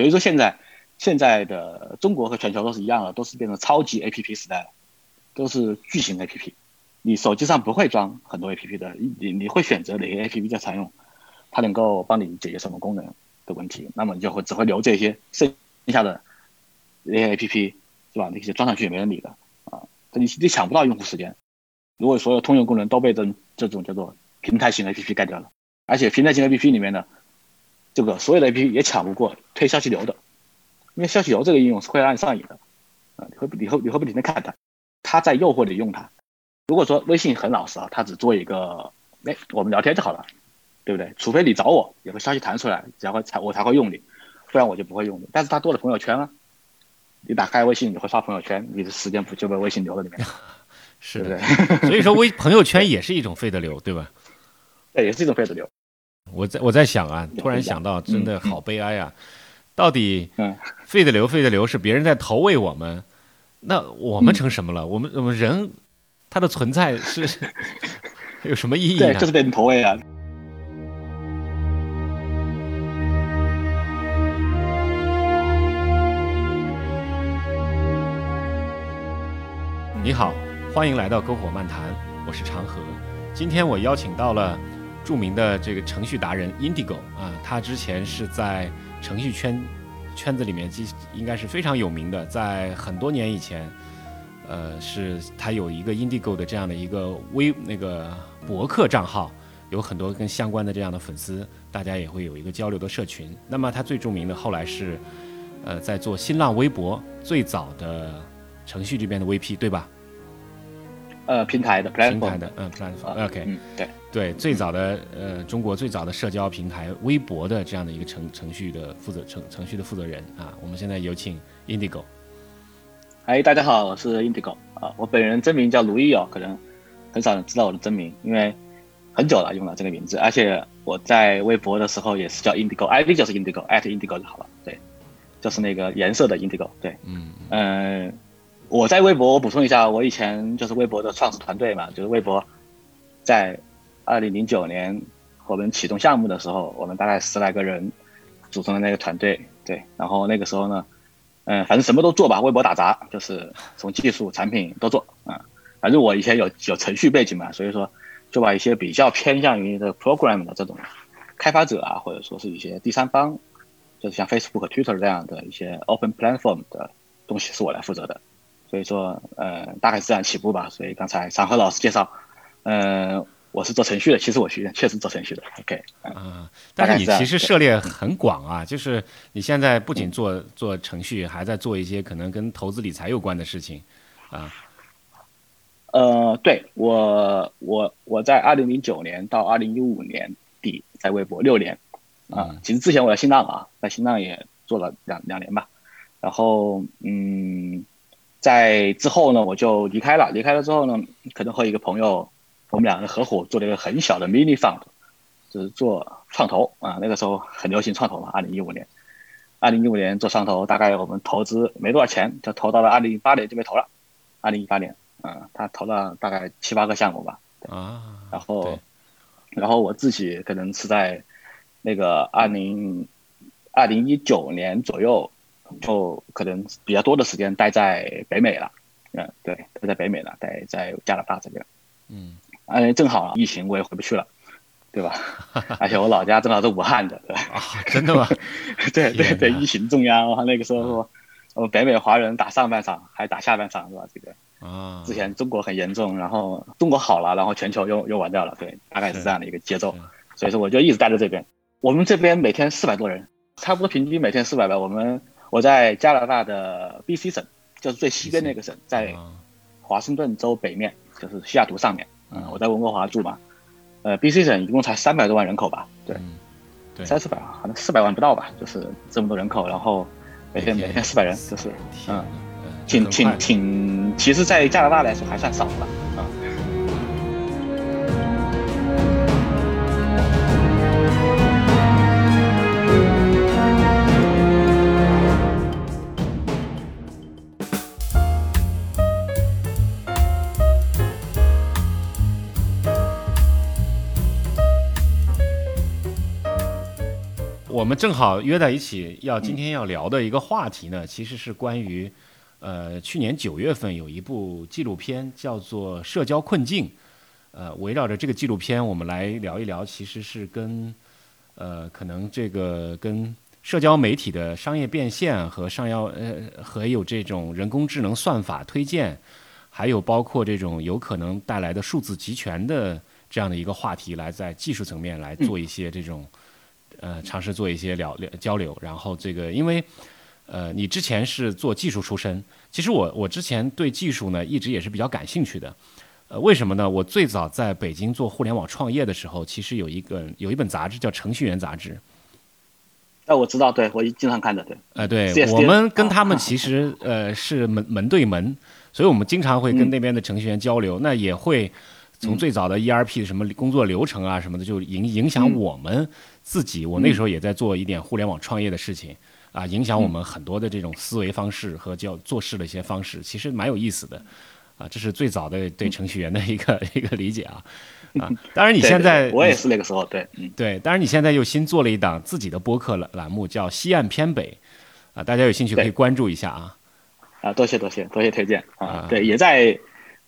所以说现在现在的中国和全球都是一样的，都是变成超级 A P P 时代了，都是巨型 A P P。你手机上不会装很多 A P P 的，你你会选择哪些 A P P 在常用，它能够帮你解决什么功能的问题，那么你就会只会留这些剩下的那些 A P P 是吧？那些装上去也没人理的啊，你你抢不到用户时间。如果所有通用功能都被这这种叫做平台型 A P P 盖掉了，而且平台型 A P P 里面呢，这个所有的 A P P 也抢不过推消息流的，因为消息流这个应用是会让你上瘾的啊，你会你会你会不停的看它，它在诱惑你用它。如果说微信很老实啊，它只做一个，哎，我们聊天就好了，对不对？除非你找我，有个消息弹出来，然后才我才会用你，不然我就不会用你。但是它多了朋友圈啊，你打开微信你会刷朋友圈，你的时间不就被微信留在里面？是的，所以说微朋友圈也是一种费的流，对吧？对，也是一种费的流。我在我在想啊，突然想到，真的好悲哀啊！到底费的流费的流是别人在投喂我们，那我们成什么了？我们我们人。它的存在是 有什么意义呢？对，就是被人投喂啊！你好，欢迎来到篝火漫谈，我是长河。今天我邀请到了著名的这个程序达人 Indigo 啊，他之前是在程序圈圈子里面，应该是非常有名的，在很多年以前。呃，是他有一个 Indigo 的这样的一个微那个博客账号，有很多跟相关的这样的粉丝，大家也会有一个交流的社群。那么他最著名的后来是，呃，在做新浪微博最早的程序这边的 VP，对吧？呃，平台的平台的，嗯，platform，OK，嗯，对。对，最早的呃，中国最早的社交平台微博的这样的一个程程序的负责程程序的负责人啊，我们现在有请 Indigo。哎，大家好，我是 Indigo 啊，我本人真名叫卢毅哦，可能很少人知道我的真名，因为很久了用了这个名字，而且我在微博的时候也是叫 Indigo，ID 就是 Indigo，at Indigo 就好了，对，就是那个颜色的 Indigo，对，嗯嗯，我在微博，我补充一下，我以前就是微博的创始团队嘛，就是微博在二零零九年我们启动项目的时候，我们大概十来个人组成的那个团队，对，然后那个时候呢。嗯，反正什么都做吧，微博打杂，就是从技术、产品都做啊。反正我以前有有程序背景嘛，所以说就把一些比较偏向于的 program 的这种开发者啊，或者说是一些第三方，就是像 Facebook、Twitter 这样的一些 open platform 的东西是我来负责的。所以说，呃，大概是这样起步吧。所以刚才常和老师介绍，嗯。我是做程序的，其实我学确实做程序的。OK，啊，但是你其实涉猎很广啊，就是你现在不仅做做程序，还在做一些可能跟投资理财有关的事情，啊。呃，对我我我在二零零九年到二零一五年底在微博六年，啊，其实之前我在新浪啊，在新浪也做了两两年吧，然后嗯，在之后呢我就离开了，离开了之后呢，可能和一个朋友。我们两个人合伙做了一个很小的 mini fund，就是做创投啊。那个时候很流行创投嘛，二零一五年，二零一五年做创投，大概我们投资没多少钱，就投到了二零一八年就没投了。二零一八年，嗯，他投了大概七八个项目吧。啊。然后，然后我自己可能是在那个二零二零一九年左右，就可能比较多的时间待在北美了。嗯，对，待在北美了，待在加拿大这边。嗯。哎，正好疫情我也回不去了，对吧？而且我老家正好是武汉的，对吧？啊，真的吗？对对对，疫情重压，那个时候我们北美华人打上半场还打下半场，是吧？这个啊，之前中国很严重，然后中国好了，然后全球又又完掉了，对，大概是这样的一个节奏。所以说我就一直待在这边。我们这边每天四百多人，差不多平均每天四百吧。我们我在加拿大的 BC 省，就是最西边那个省，在华盛顿州北面，就是西雅图上面。嗯，我在温哥华住嘛，呃，B C 省一共才三百多万人口吧，对，对，三四百好像四百万不到吧，就是这么多人口，然后每天每天四百人，就是嗯，挺挺挺，其实，在加拿大来说还算少了我们正好约在一起，要今天要聊的一个话题呢，其实是关于，呃，去年九月份有一部纪录片叫做《社交困境》，呃，围绕着这个纪录片，我们来聊一聊，其实是跟，呃，可能这个跟社交媒体的商业变现和商要呃和有这种人工智能算法推荐，还有包括这种有可能带来的数字集权的这样的一个话题，来在技术层面来做一些这种。呃，尝试做一些聊聊交流，然后这个，因为，呃，你之前是做技术出身，其实我我之前对技术呢一直也是比较感兴趣的，呃，为什么呢？我最早在北京做互联网创业的时候，其实有一个有一本杂志叫《程序员杂志》，哎，我知道，对我经常看的，对，呃，对我们跟他们 其实呃是门门对门，所以我们经常会跟那边的程序员交流，那也会从最早的 ERP 什么工作流程啊什么的，就影影响我们。自己，我那时候也在做一点互联网创业的事情，啊，影响我们很多的这种思维方式和叫做事的一些方式，其实蛮有意思的，啊，这是最早的对程序员的一个 一个理解啊，啊，当然你现在我也是那个时候，对，对，当然你现在又新做了一档自己的播客栏栏目，叫西岸偏北，啊，大家有兴趣可以关注一下啊，啊，多谢多谢多谢推荐啊，对，也在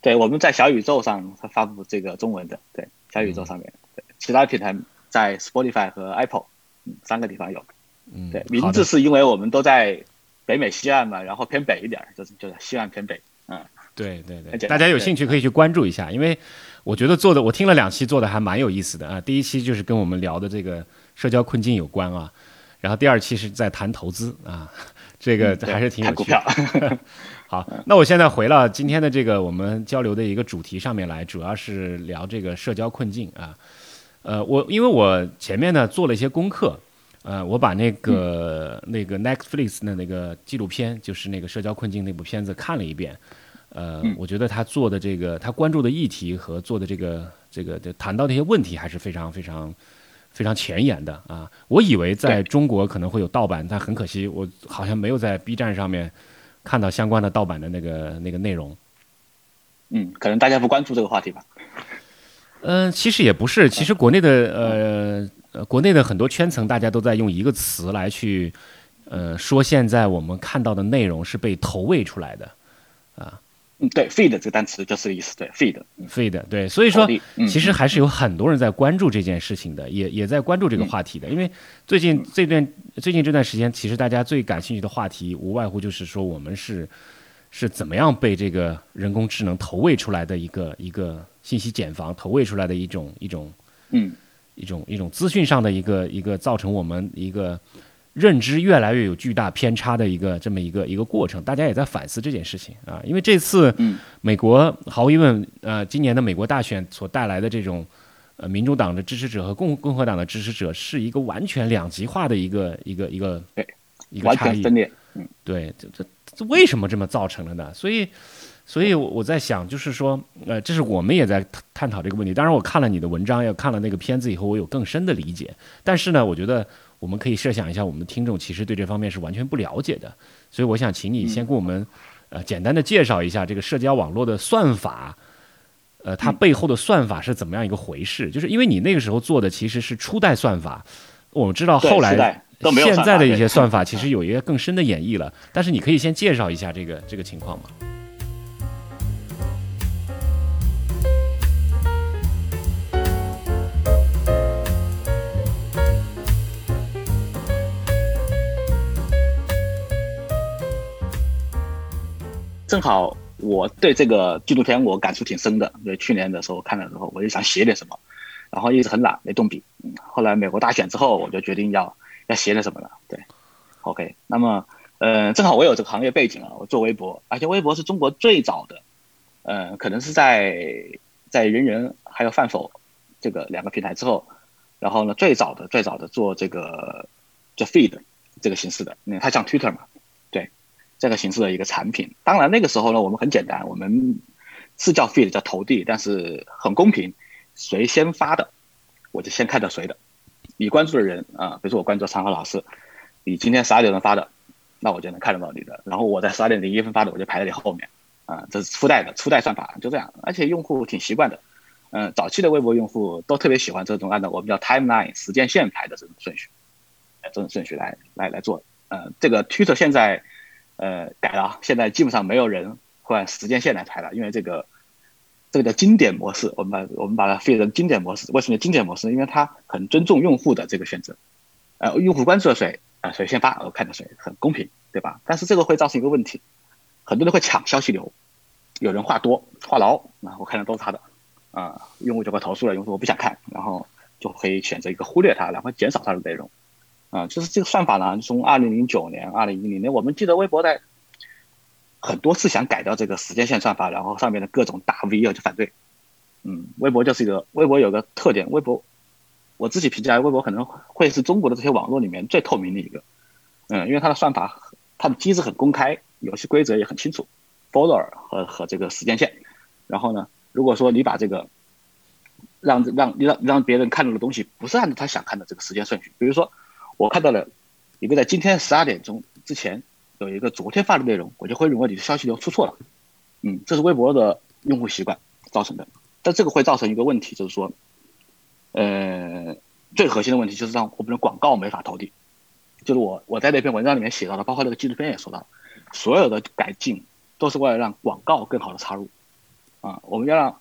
对我们在小宇宙上发布这个中文的，对，小宇宙上面，对，其他平台。在 Spotify 和 Apple，嗯，三个地方有，嗯，对，名字是因为我们都在北美西岸嘛，然后偏北一点，就是就是西岸偏北，嗯，对对对，大家有兴趣可以去关注一下，因为我觉得做的我听了两期做的还蛮有意思的啊，第一期就是跟我们聊的这个社交困境有关啊，然后第二期是在谈投资啊，这个还是挺有趣的。好，那我现在回到今天的这个我们交流的一个主题上面来，主要是聊这个社交困境啊。呃，我因为我前面呢做了一些功课，呃，我把那个那个 Netflix 的那个纪录片，就是那个社交困境那部片子看了一遍，呃，我觉得他做的这个他关注的议题和做的这个这个谈到的一些问题还是非常非常非常前沿的啊。我以为在中国可能会有盗版，但很可惜，我好像没有在 B 站上面看到相关的盗版的那个那个内容。嗯，可能大家不关注这个话题吧。嗯，其实也不是，其实国内的呃呃，国内的很多圈层，大家都在用一个词来去，呃，说现在我们看到的内容是被投喂出来的，啊，嗯，对，feed 这个单词就是这意思，对，feed，feed，对，所以说其实还是有很多人在关注这件事情的，也也在关注这个话题的，因为最近这段最近这段时间，其实大家最感兴趣的话题，无外乎就是说我们是是怎么样被这个人工智能投喂出来的一个一个。信息茧房投喂出来的一种一种，嗯，一种一种资讯上的一个一个造成我们一个认知越来越有巨大偏差的一个这么一个一个过程，大家也在反思这件事情啊。因为这次，美国毫无疑问，呃，今年的美国大选所带来的这种呃民主党的支持者和共共和党的支持者是一个完全两极化的一个一个一个一个差异，分裂，嗯，对，这这这为什么这么造成了呢？所以。所以我在想，就是说，呃，这是我们也在探讨这个问题。当然，我看了你的文章，也看了那个片子以后，我有更深的理解。但是呢，我觉得我们可以设想一下，我们的听众其实对这方面是完全不了解的。所以，我想请你先给我们，呃，简单的介绍一下这个社交网络的算法，呃，它背后的算法是怎么样一个回事？就是因为你那个时候做的其实是初代算法，我们知道后来现在的一些算法其实有一个更深的演绎了。但是你可以先介绍一下这个这个情况吗？正好我对这个纪录片我感触挺深的，因为去年的时候看的时候，我就想写点什么，然后一直很懒没动笔。嗯，后来美国大选之后，我就决定要要写点什么了。对，OK，那么呃，正好我有这个行业背景啊，我做微博，而且微博是中国最早的，呃，可能是在在人人还有饭否这个两个平台之后，然后呢最早的最早的做这个做 feed 这个形式的，嗯，它像 Twitter 嘛。这个形式的一个产品，当然那个时候呢，我们很简单，我们是叫 feed 叫投递，但是很公平，谁先发的，我就先看到谁的。你关注的人啊，比如说我关注长河老师，你今天十二点钟发的，那我就能看得到你的。然后我在十二点零一分发的，我就排在你后面。啊，这是初代的初代算法，就这样。而且用户挺习惯的，嗯，早期的微博用户都特别喜欢这种按照我们叫 timeline 时间线排的这种顺序。这种顺序来来来做。嗯，这个 Twitter 现在呃改了，现在基本上没有人会按时间线来排了，因为这个这个叫经典模式，我们把我们把它变成经典模式。为什么经典模式？因为它很尊重用户的这个选择，呃，用户关注了谁啊，谁先发我看到谁，很公平，对吧？但是这个会造成一个问题，很多人会抢消息流，有人话多话痨，啊我看的都是他的。啊，用户就会投诉了，用户我不想看，然后就可以选择一个忽略它，然后减少它的内容。啊，就是这个算法呢，从二零零九年、二零一零年，我们记得微博在很多次想改掉这个时间线算法，然后上面的各种大 V 啊就反对。嗯，微博就是一个微博有个特点，微博我自己评价，微博可能会是中国的这些网络里面最透明的一个。嗯，因为它的算法、它的机制很公开，游戏规则也很清楚，follower 和和这个时间线，然后呢？如果说你把这个让让让让别人看到的东西不是按照他想看的这个时间顺序，比如说我看到了一个在今天十二点钟之前有一个昨天发的内容，我就会认为你的消息流出错了。嗯，这是微博的用户习惯造成的，但这个会造成一个问题，就是说，呃，最核心的问题就是让我们的广告没法投递。就是我我在那篇文章里面写到的，包括那个纪录片也说到，所有的改进都是为了让广告更好的插入。啊，我们要让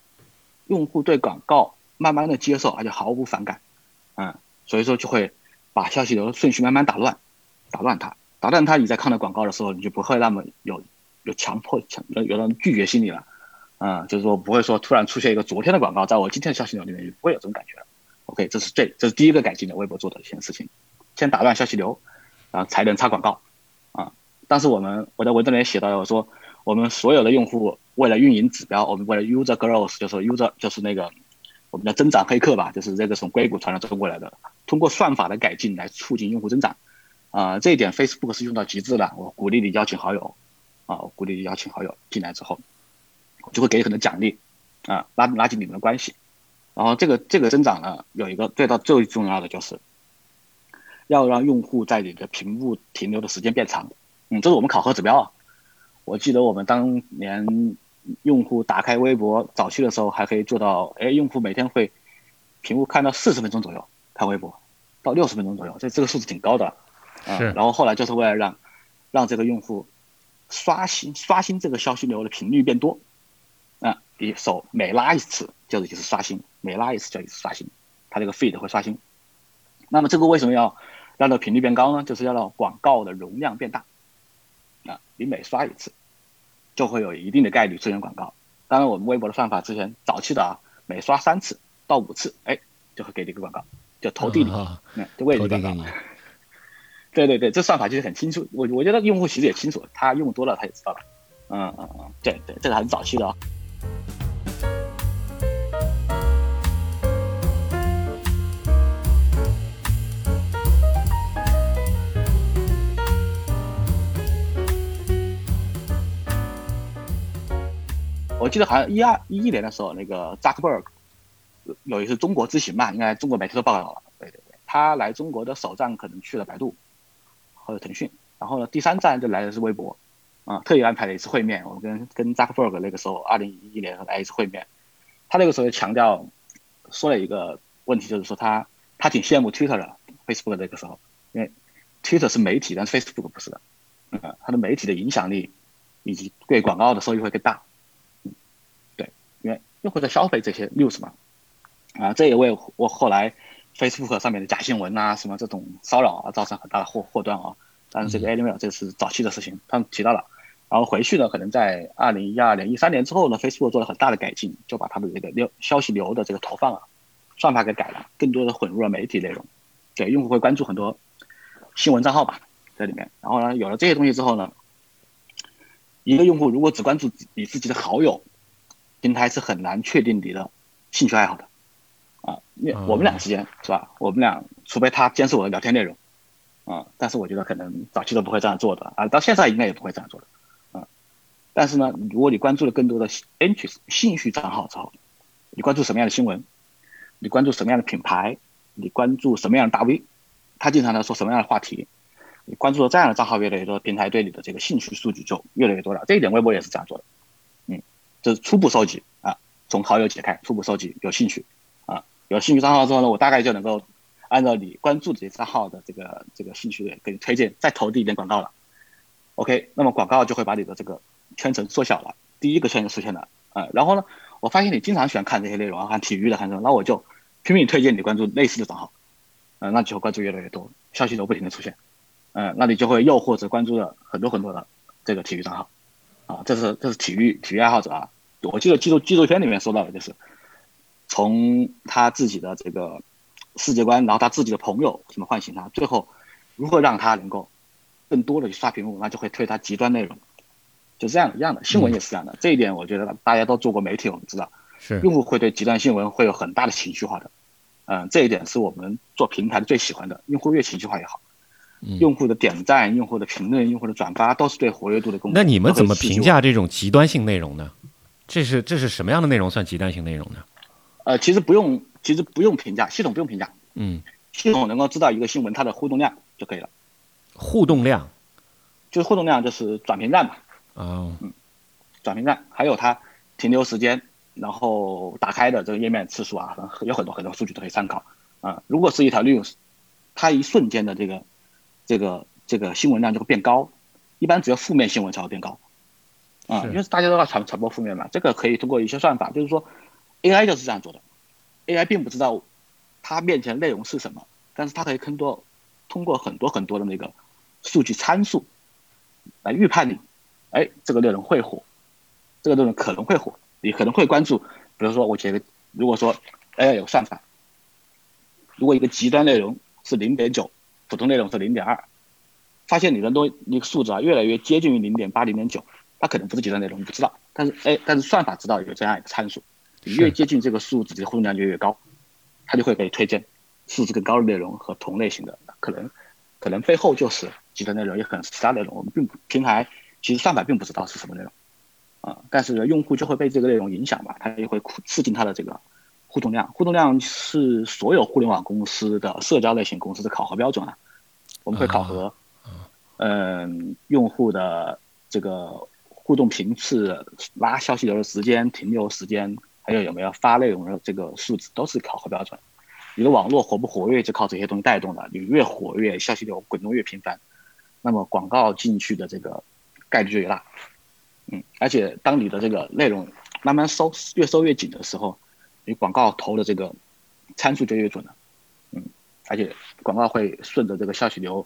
用户对广告慢慢的接受，而且毫无反感，嗯，所以说就会把消息流顺序慢慢打乱，打乱它，打乱它，你在看到广告的时候，你就不会那么有有强迫强有那种拒绝心理了，嗯，就是说不会说突然出现一个昨天的广告，在我今天的消息流里面就不会有这种感觉了。OK，这是最这是第一个改进的微博做的一件事情，先打乱消息流，然后才能插广告，啊，但是我们我在文章里面写到了我说。我们所有的用户为了运营指标，我们为了 user growth，就是 user 就是那个我们的增长黑客吧，就是这个从硅谷传到中国来的，通过算法的改进来促进用户增长。啊，这一点 Facebook 是用到极致的。我鼓励你邀请好友，啊，我鼓励你邀请好友进来之后，就会给你很多奖励，啊，拉拉近你们的关系。然后这个这个增长呢，有一个最到最重要的就是，要让用户在你的屏幕停留的时间变长。嗯，这是我们考核指标啊。我记得我们当年用户打开微博早期的时候，还可以做到，哎，用户每天会屏幕看到四十分钟左右看微博，到六十分钟左右，这这个数字挺高的，啊，然后后来就是为了让让这个用户刷新刷新这个消息流的频率变多，啊，你手每拉一次就是一次刷新，每拉一次就一次刷新，它这个 feed 会刷新。那么这个为什么要让这个频率变高呢？就是要让广告的容量变大。啊，你每刷一次，就会有一定的概率出现广告。当然，我们微博的算法之前早期的啊，每刷三次到五次，哎，就会给你一个广告，就投递你，嗯，就为你广告。对对对，这算法其实很清楚。我我觉得用户其实也清楚，他用多了他也知道了。嗯嗯嗯，对对，这个还是早期的啊。我记得好像一二一一年的时候，那个扎克伯格有一次中国之行嘛，应该中国媒体都报道了。对对对，他来中国的首站可能去了百度或者腾讯，然后呢，第三站就来的是微博，啊，特意安排了一次会面。我跟跟扎克伯格那个时候二零一一年来一次会面，他那个时候就强调说了一个问题，就是说他他挺羡慕 Twitter 的 Facebook 那个时候，因为 Twitter 是媒体，但是 Facebook 不是的，嗯，它的媒体的影响力以及对广告的收益会更大。用户在消费这些 news 嘛，啊，这也为我后来 Facebook 上面的假新闻啊，什么这种骚扰啊，造成很大的祸祸端啊。但是这个 a d m a i l 这是早期的事情，他们提到了。然后回去呢，可能在二零一二年、一三年之后呢，Facebook 做了很大的改进，就把他的这个流消息流的这个投放啊，算法给改了，更多的混入了媒体内容，对用户会关注很多新闻账号吧，在里面。然后呢，有了这些东西之后呢，一个用户如果只关注你自己的好友。平台是很难确定你的兴趣爱好的，啊，因为我们俩之间是吧？我们俩除非他监视我的聊天内容，啊，但是我觉得可能早期都不会这样做的啊，到现在应该也不会这样做的，啊，但是呢，如果你关注了更多的 interest 兴趣账号之后，你关注什么样的新闻，你关注什么样的品牌，你关注什么样的大 V，他经常在说什么样的话题，你关注了这样的账号越来越多，平台对你的这个兴趣数据就越来越多了。这一点微博也是这样做的。这是初步收集啊，从好友解开，初步收集有兴趣啊，有兴趣账号之后呢，我大概就能够按照你关注的这账号的这个这个兴趣给你推荐，再投递一点广告了。OK，那么广告就会把你的这个圈层缩小了，第一个圈层出现了啊。然后呢，我发现你经常喜欢看这些内容啊，看体育的，看什么，那我就拼命推荐你关注类似的账号，嗯，那就会关注越来越多，消息都不停的出现，嗯，那你就会诱惑着关注了很多很多的这个体育账号，啊，这是这是体育体育爱好者啊。我记得纪录纪录片里面说到的就是，从他自己的这个世界观，然后他自己的朋友怎么唤醒他，最后如何让他能够更多的去刷屏幕，那就会推他极端内容，就这样一样的。新闻也是这样的，这一点我觉得大家都做过媒体，我们知道，是用户会对极端新闻会有很大的情绪化的，嗯，这一点是我们做平台的最喜欢的，用户越情绪化越好。用户的点赞、用户的评论、用户的转发都是对活跃度的贡献。那你们怎么评价这种极端性内容呢？这是这是什么样的内容算极端性内容呢？呃，其实不用，其实不用评价，系统不用评价。嗯，系统能够知道一个新闻它的互动量就可以了。互动量，就是互动量，就是转评站嘛。哦，嗯，转评站，还有它停留时间，然后打开的这个页面次数啊，有很多很多数据都可以参考。啊，如果是一条 news，它一瞬间的这个这个这个新闻量就会变高，一般只有负面新闻才会变高。啊，因为大家都要传传播负面嘛，这个可以通过一些算法，就是说，AI 就是这样做的，AI 并不知道它面前内容是什么，但是它可以通过通过很多很多的那个数据参数来预判你，哎，这个内容会火，这个内容可能会火，你可能会关注，比如说我觉得，如果说 AI 有算法，如果一个极端内容是零点九，普通内容是零点二，发现你的东那个数字啊越来越接近于零点八、零点九。它可能不是极端内容，你不知道，但是哎，但是算法知道有这样一个参数，你越接近这个数字，这个互动量就越高，它就会给你推荐数值更高的内容和同类型的，可能可能背后就是极端内容，也可能是其他内容。我们并不平台其实算法并不知道是什么内容啊，但是用户就会被这个内容影响吧，它也会促进它的这个互动量。互动量是所有互联网公司的社交类型公司的考核标准啊，我们会考核，嗯，用户的这个。互动频次、拉消息流的时间、停留时间，还有有没有发内容的这个数字，都是考核标准。你的网络活不活跃，就靠这些东西带动的。你越活跃，消息流滚动越频繁，那么广告进去的这个概率就越大。嗯，而且当你的这个内容慢慢收，越收越紧的时候，你广告投的这个参数就越准了。嗯，而且广告会顺着这个消息流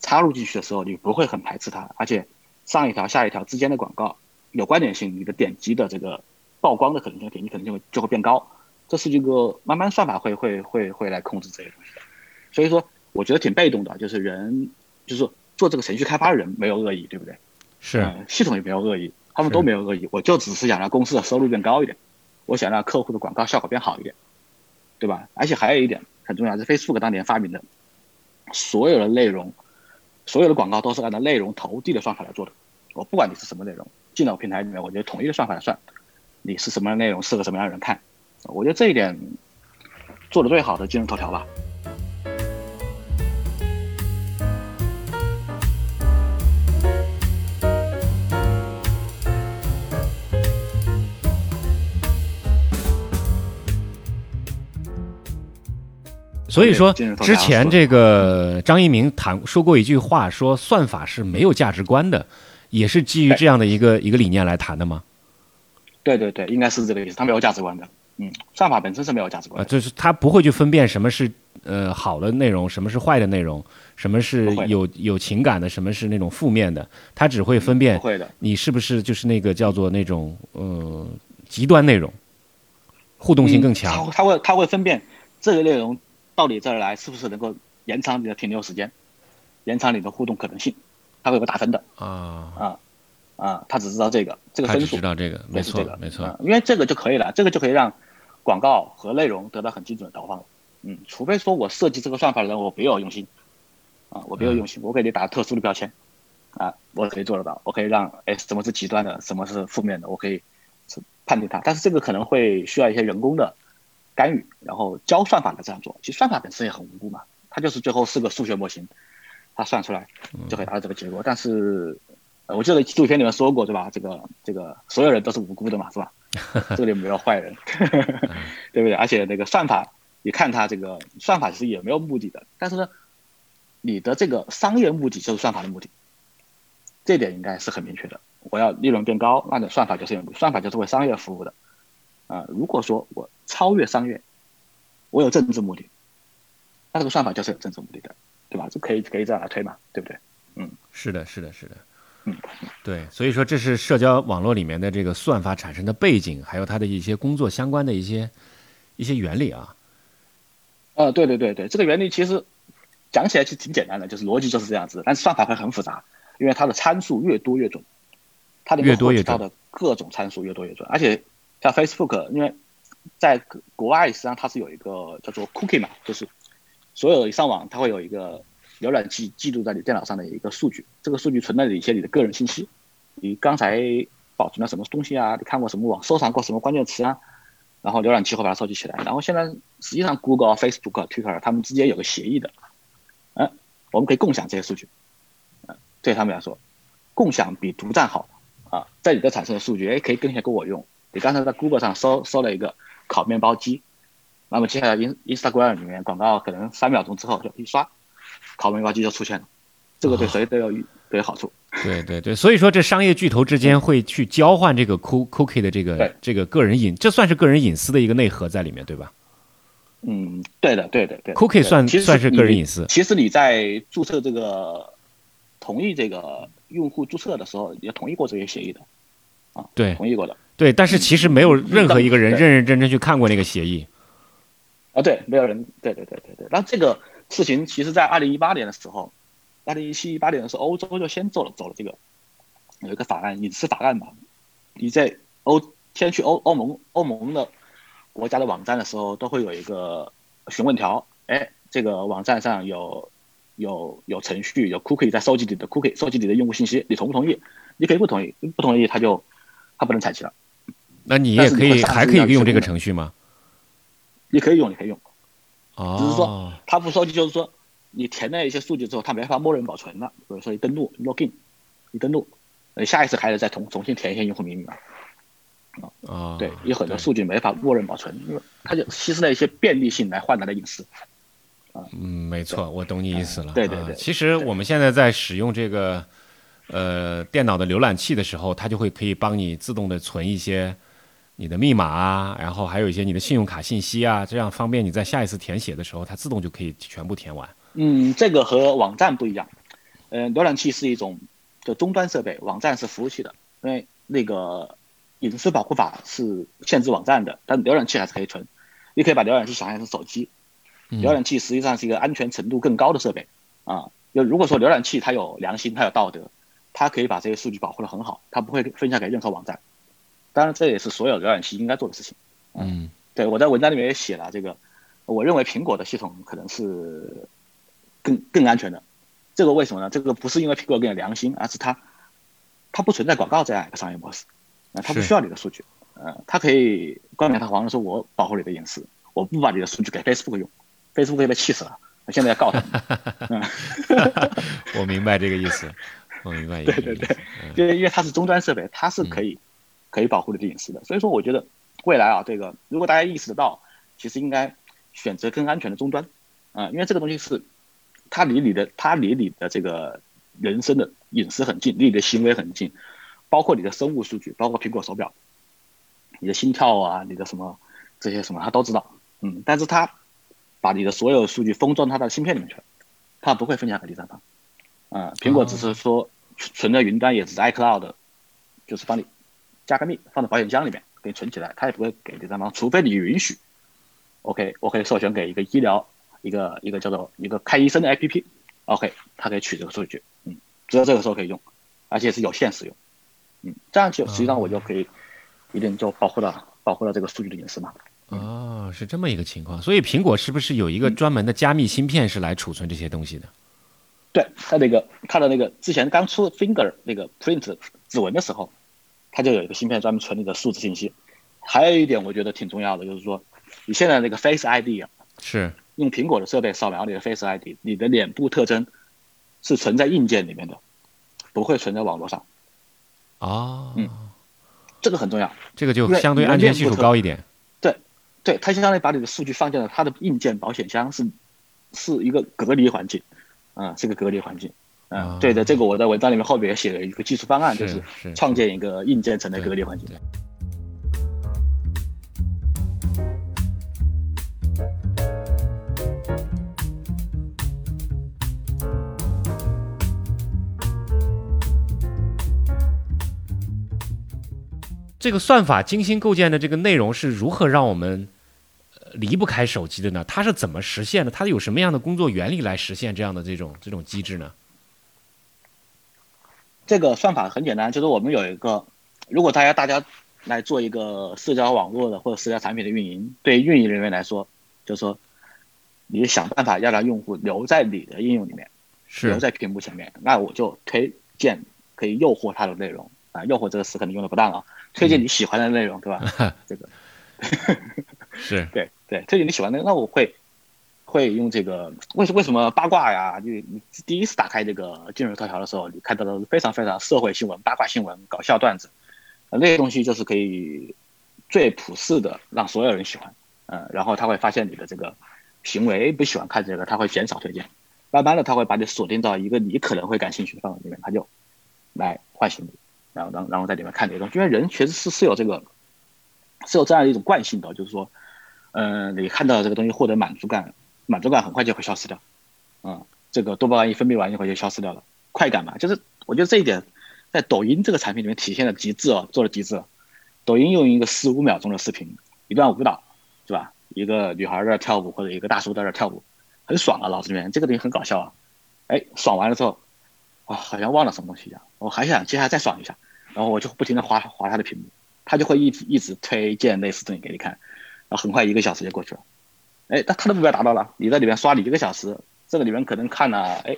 插入进去的时候，你不会很排斥它，而且。上一条下一条之间的广告有关联性，你的点击的这个曝光的可能性，点击可能性会就会变高。这是一个慢慢算法会会会会来控制这些东西的。所以说，我觉得挺被动的，就是人就是做这个程序开发的人没有恶意，对不对？是。系统也没有恶意，他们都没有恶意。我就只是想让公司的收入变高一点，我想让客户的广告效果变好一点，对吧？而且还有一点很重要，是 Facebook 当年发明的，所有的内容。所有的广告都是按照内容投递的算法来做的。我不管你是什么内容，进到平台里面，我觉得统一的算法来算，你是什么样内容，适合什么样的人看。我觉得这一点做的最好的今日头条吧。所以说，之前这个张一鸣谈说过一句话，说算法是没有价值观的，也是基于这样的一个一个理念来谈的吗？对对对，应该是这个意思，它没有价值观的。嗯，算法本身是没有价值观，就是它不会去分辨什么是呃好的内容，什么是坏的内容，什么是有有情感的，什么是那种负面的，它只会分辨你是不是就是那个叫做那种呃极端内容，互动性更强。它会它会分辨这个内容。到你这儿来是不是能够延长你的停留时间，延长你的互动可能性？它会有个打分的啊啊啊！他只知道这个这个分数，知道这个没错没错，因为这个就可以了，这个就可以让广告和内容得到很精准的投放。嗯，除非说我设计这个算法的人我别有用心啊，我别有用心，我给你打特殊的标签啊，我可以做得到，我可以让哎什么是极端的，什么是负面的，我可以判定它。但是这个可能会需要一些人工的。干预，然后教算法的这样做，其实算法本身也很无辜嘛，它就是最后是个数学模型，它算出来就可以达到这个结果。但是，我记得纪录片里面说过，对吧？这个这个所有人都是无辜的嘛，是吧？这里没有坏人，对不对？而且那个算法你看它这个算法其实也没有目的的，但是呢，你的这个商业目的就是算法的目的，这点应该是很明确的。我要利润变高，那你算法就是算法就是为商业服务的。啊，如果说我超越商业，我有政治目的，那这个算法就是有政治目的的，对吧？这可以可以这样来推嘛，对不对？嗯，是的，是的，是的。嗯，对，所以说这是社交网络里面的这个算法产生的背景，还有它的一些工作相关的一些一些原理啊。呃，对对对对，这个原理其实讲起来其实挺简单的，就是逻辑就是这样子，但是算法会很复杂，因为它的参数越多越准，它里面涉及到的各种参数越多越准，而且像 Facebook，因为在国外实际上它是有一个叫做 cookie 嘛，就是所有一上网它会有一个。浏览器记录在你电脑上的一个数据，这个数据存在着一些你的个人信息，你刚才保存了什么东西啊？你看过什么网，收藏过什么关键词啊？然后浏览器会把它收集起来。然后现在实际上，Google、Facebook、Twitter 他们之间有个协议的，嗯，我们可以共享这些数据，对他们来说，共享比独占好啊。在你的产生的数据，哎，可以更先给我用。你刚才在 Google 上搜搜了一个烤面包机，那么接下来 In Instagram 里面广告可能三秒钟之后就一刷。烤面包机就出现了，这个对谁都有都有好处。对对对，所以说这商业巨头之间会去交换这个 cookie 的这个这个个人隐，这算是个人隐私的一个内核在里面，对吧？嗯，对的，对的，对。cookie 算算是个人隐私。其实你在注册这个同意这个用户注册的时候，也同意过这些协议的啊，对，同意过的。对，但是其实没有任何一个人认认真真去看过那个协议。啊，对，没有人，对对对对对，那这个。事情其实，在二零一八年的时候，二零一七一八年的时候，欧洲就先做了走了这个，有一个法案，隐私法案嘛。你在欧先去欧欧盟欧盟的国家的网站的时候，都会有一个询问条，哎，这个网站上有有有程序有 cookie 在收集你的 cookie，收集你的用户信息，你同不同意？你可以不同意，不同意他就他不能采集了。那你也可以还可以用这个程序吗？你可以用，你可以用。哦，只是说他不收集，就是说你填了一些数据之后，他没法默认保存了。比如说你登录 login，你登录，呃，下一次还得再重重新填一些用户名密码。啊，对，有很多数据没法默认保存，因为它就牺牲了一些便利性来换来的隐私。啊，嗯，没错，我懂你意思了。对对对，其实我们现在在使用这个呃电脑的浏览器的时候，它就会可以帮你自动的存一些。你的密码啊，然后还有一些你的信用卡信息啊，这样方便你在下一次填写的时候，它自动就可以全部填完。嗯，这个和网站不一样。嗯，浏览器是一种就终端设备，网站是服务器的。因为那个隐私保护法是限制网站的，但浏览器还是可以存。你可以把浏览器想象成手机，浏览器实际上是一个安全程度更高的设备啊。就如果说浏览器它有良心，它有道德，它可以把这些数据保护的很好，它不会分享给任何网站。当然，这也是所有浏览器应该做的事情。嗯，对我在文章里面也写了这个，我认为苹果的系统可能是更更安全的。这个为什么呢？这个不是因为苹果更有良心，而是它它不存在广告这样一个商业模式，啊，它不需要你的数据，呃，它可以冠冕堂皇的说，我保护你的隐私，我不把你的数据给 Facebook 用，Facebook 会被气死了，现在要告他们。我明白这个意思，我明白。对对对，因为因为它是终端设备，它是可以。可以保护你的隐私的，所以说我觉得未来啊，这个如果大家意识得到，其实应该选择更安全的终端，啊，因为这个东西是它离你的，它离你的这个人生的隐私很近，离你的行为很近，包括你的生物数据，包括苹果手表，你的心跳啊，你的什么这些什么，它都知道，嗯，但是它把你的所有数据封装它的芯片里面去了，它不会分享给第三方，啊，苹果只是说存在云端，也只是 iCloud，就是帮你。加个密放在保险箱里面，给你存起来，他也不会给第三方，除非你允许。OK，我可以授权给一个医疗，一个一个叫做一个看医生的 APP，OK，它可以取这个数据，嗯，只有这个时候可以用，而且是有限使用，嗯，这样就实际上我就可以一定就保护了保护了这个数据的隐私嘛。哦，是这么一个情况，所以苹果是不是有一个专门的加密芯片是来储存这些东西的？对，它那个它的那个之前刚出 Finger 那个 Print 指纹的时候。它就有一个芯片专门存你的数字信息，还有一点我觉得挺重要的，就是说，你现在那个 Face ID 啊，是用苹果的设备扫描你的 Face ID，你的脸部特征是存在硬件里面的，不会存在网络上。啊，嗯，这个很重要，这个就相对安全系数高一点。对，对，它相当于把你的数据放进了它的硬件保险箱，是是一个隔离环境，啊，是个隔离环境。嗯，对的，这个我在文章里面后边也写了一个技术方案，就是创建一个硬件层的隔离环境。这个算法精心构建的这个内容是如何让我们离不开手机的呢？它是怎么实现的？它有什么样的工作原理来实现这样的这种这种机制呢？这个算法很简单，就是我们有一个，如果大家大家来做一个社交网络的或者社交产品的运营，对运营人员来说，就是说，你想办法要让用户留在你的应用里面，留在屏幕前面，那我就推荐可以诱惑他的内容啊，诱惑这个词可能用的不当啊，推荐你喜欢的内容，对吧？这个是 对对，推荐你喜欢的，那我会。会用这个为什为什么八卦呀？就你第一次打开这个今日头条的时候，你看到的是非常非常社会新闻、八卦新闻、搞笑段子，那些东西就是可以最普世的让所有人喜欢，嗯，然后他会发现你的这个行为不喜欢看这个，他会减少推荐，慢慢的他会把你锁定到一个你可能会感兴趣的范围里面，他就来唤醒你，然后然然后在里面看这些东西，因为人确实是是有这个是有这样一种惯性的，就是说，嗯，你看到这个东西获得满足感。满足感很快就会消失掉，嗯，这个多巴胺一分泌完以后就消失掉了，快感嘛，就是我觉得这一点在抖音这个产品里面体现的极致哦，做的极致。抖音用一个十五秒钟的视频，一段舞蹈，是吧？一个女孩在跳舞或者一个大叔在那跳舞，很爽啊，脑子里面这个东西很搞笑啊，哎，爽完了之后，啊，好像忘了什么东西一样，我还想接下来再爽一下，然后我就不停的划划他的屏幕，他就会一直一直推荐类似东西给你看，然后很快一个小时就过去了。哎，他他的目标达到了，你在里面刷你一个小时，这个里面可能看了哎